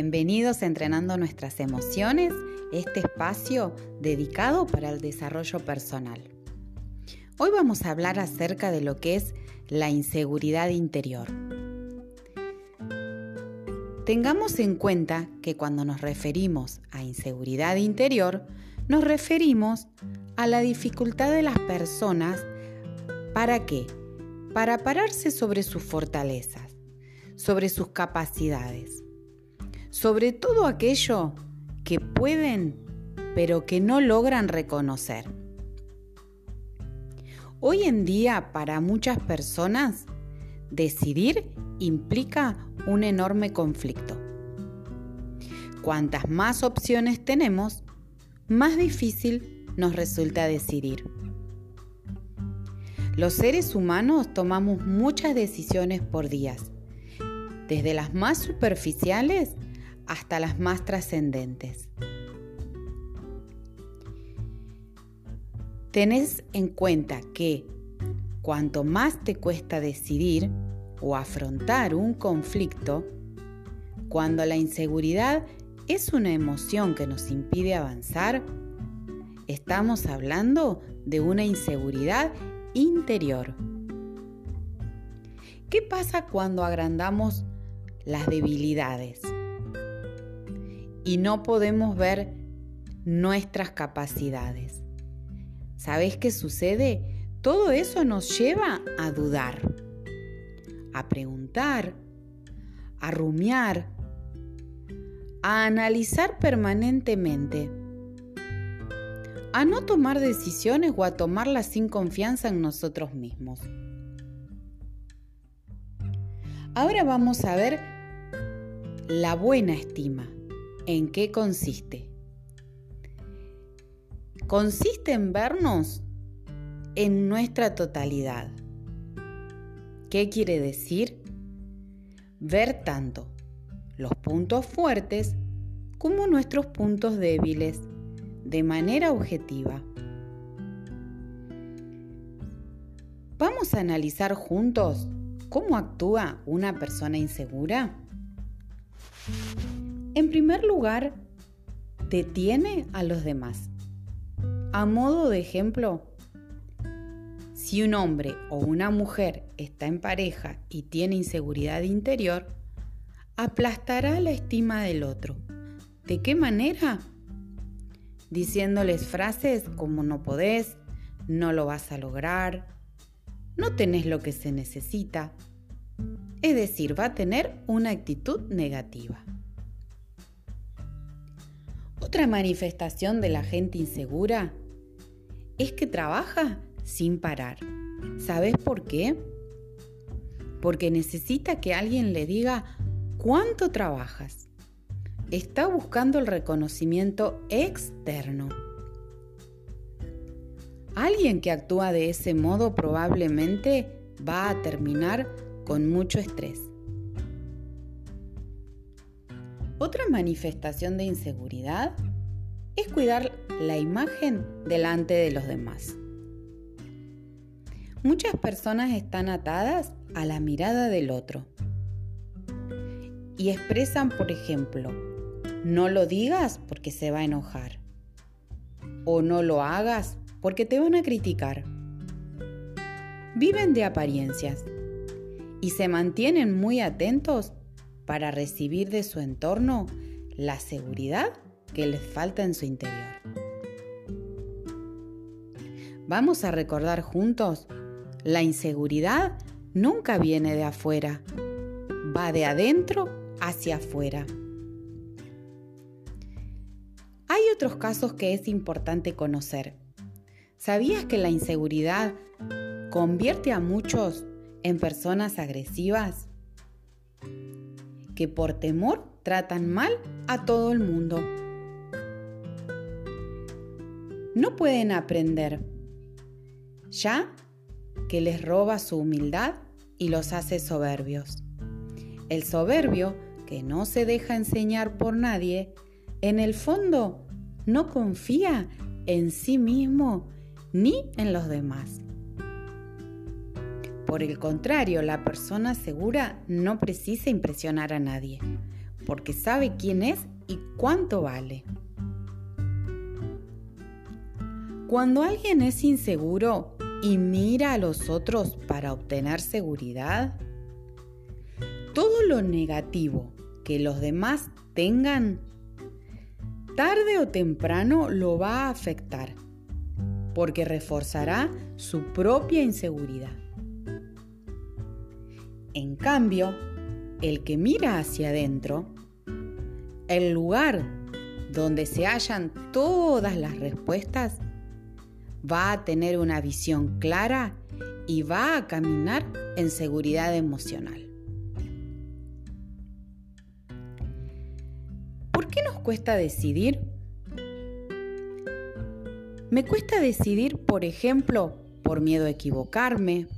Bienvenidos a Entrenando Nuestras Emociones, este espacio dedicado para el desarrollo personal. Hoy vamos a hablar acerca de lo que es la inseguridad interior. Tengamos en cuenta que cuando nos referimos a inseguridad interior, nos referimos a la dificultad de las personas para qué? Para pararse sobre sus fortalezas, sobre sus capacidades, sobre todo aquello que pueden pero que no logran reconocer. Hoy en día para muchas personas decidir implica un enorme conflicto. Cuantas más opciones tenemos, más difícil nos resulta decidir. Los seres humanos tomamos muchas decisiones por días, desde las más superficiales hasta las más trascendentes. Tenés en cuenta que cuanto más te cuesta decidir o afrontar un conflicto, cuando la inseguridad es una emoción que nos impide avanzar, estamos hablando de una inseguridad interior. ¿Qué pasa cuando agrandamos las debilidades y no podemos ver nuestras capacidades? ¿Sabes qué sucede? Todo eso nos lleva a dudar, a preguntar, a rumiar, a analizar permanentemente a no tomar decisiones o a tomarlas sin confianza en nosotros mismos. Ahora vamos a ver la buena estima. ¿En qué consiste? Consiste en vernos en nuestra totalidad. ¿Qué quiere decir? Ver tanto los puntos fuertes como nuestros puntos débiles de manera objetiva. Vamos a analizar juntos cómo actúa una persona insegura. En primer lugar, detiene a los demás. A modo de ejemplo, si un hombre o una mujer está en pareja y tiene inseguridad interior, aplastará la estima del otro. ¿De qué manera? diciéndoles frases como no podés, no lo vas a lograr, no tenés lo que se necesita. Es decir, va a tener una actitud negativa. Otra manifestación de la gente insegura es que trabaja sin parar. ¿Sabes por qué? Porque necesita que alguien le diga cuánto trabajas está buscando el reconocimiento externo. Alguien que actúa de ese modo probablemente va a terminar con mucho estrés. Otra manifestación de inseguridad es cuidar la imagen delante de los demás. Muchas personas están atadas a la mirada del otro y expresan, por ejemplo, no lo digas porque se va a enojar. O no lo hagas porque te van a criticar. Viven de apariencias y se mantienen muy atentos para recibir de su entorno la seguridad que les falta en su interior. Vamos a recordar juntos, la inseguridad nunca viene de afuera, va de adentro hacia afuera. Hay otros casos que es importante conocer. ¿Sabías que la inseguridad convierte a muchos en personas agresivas? Que por temor tratan mal a todo el mundo. No pueden aprender, ya que les roba su humildad y los hace soberbios. El soberbio, que no se deja enseñar por nadie, en el fondo no confía en sí mismo ni en los demás. Por el contrario, la persona segura no precisa impresionar a nadie, porque sabe quién es y cuánto vale. Cuando alguien es inseguro y mira a los otros para obtener seguridad, todo lo negativo que los demás tengan, tarde o temprano lo va a afectar, porque reforzará su propia inseguridad. En cambio, el que mira hacia adentro, el lugar donde se hallan todas las respuestas, va a tener una visión clara y va a caminar en seguridad emocional. ¿Por qué nos cuesta decidir? Me cuesta decidir, por ejemplo, por miedo a equivocarme.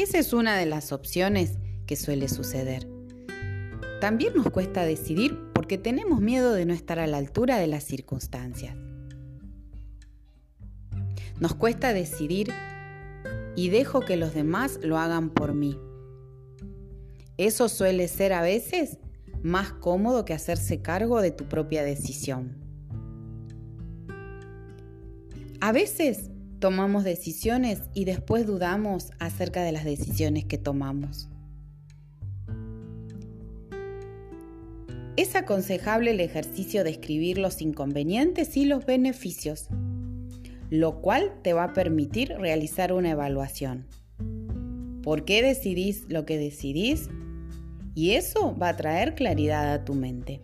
Esa es una de las opciones que suele suceder. También nos cuesta decidir porque tenemos miedo de no estar a la altura de las circunstancias. Nos cuesta decidir y dejo que los demás lo hagan por mí. Eso suele ser a veces más cómodo que hacerse cargo de tu propia decisión. A veces tomamos decisiones y después dudamos acerca de las decisiones que tomamos. Es aconsejable el ejercicio de escribir los inconvenientes y los beneficios lo cual te va a permitir realizar una evaluación. ¿Por qué decidís lo que decidís? Y eso va a traer claridad a tu mente.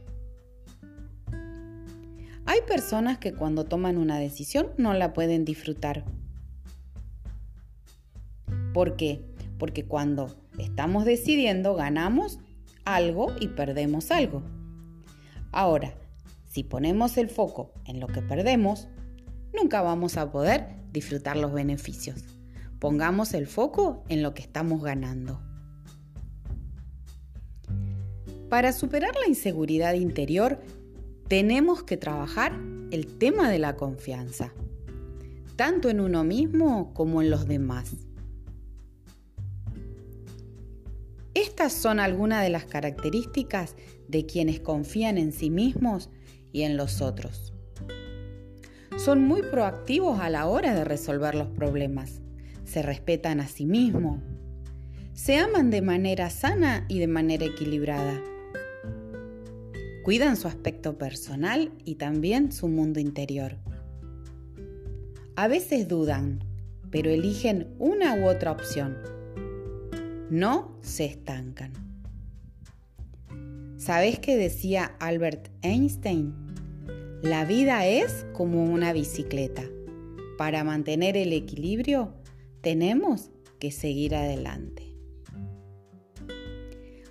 Hay personas que cuando toman una decisión no la pueden disfrutar. ¿Por qué? Porque cuando estamos decidiendo ganamos algo y perdemos algo. Ahora, si ponemos el foco en lo que perdemos, nunca vamos a poder disfrutar los beneficios. Pongamos el foco en lo que estamos ganando. Para superar la inseguridad interior, tenemos que trabajar el tema de la confianza, tanto en uno mismo como en los demás. Estas son algunas de las características de quienes confían en sí mismos y en los otros son muy proactivos a la hora de resolver los problemas. Se respetan a sí mismos. Se aman de manera sana y de manera equilibrada. Cuidan su aspecto personal y también su mundo interior. A veces dudan, pero eligen una u otra opción. No se estancan. ¿Sabes qué decía Albert Einstein? La vida es como una bicicleta. Para mantener el equilibrio tenemos que seguir adelante.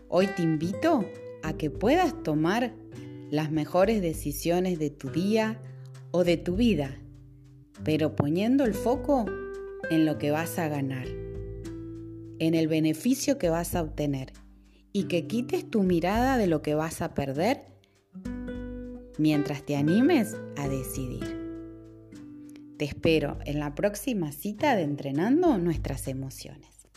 Hoy te invito a que puedas tomar las mejores decisiones de tu día o de tu vida, pero poniendo el foco en lo que vas a ganar, en el beneficio que vas a obtener y que quites tu mirada de lo que vas a perder mientras te animes a decidir. Te espero en la próxima cita de Entrenando nuestras emociones.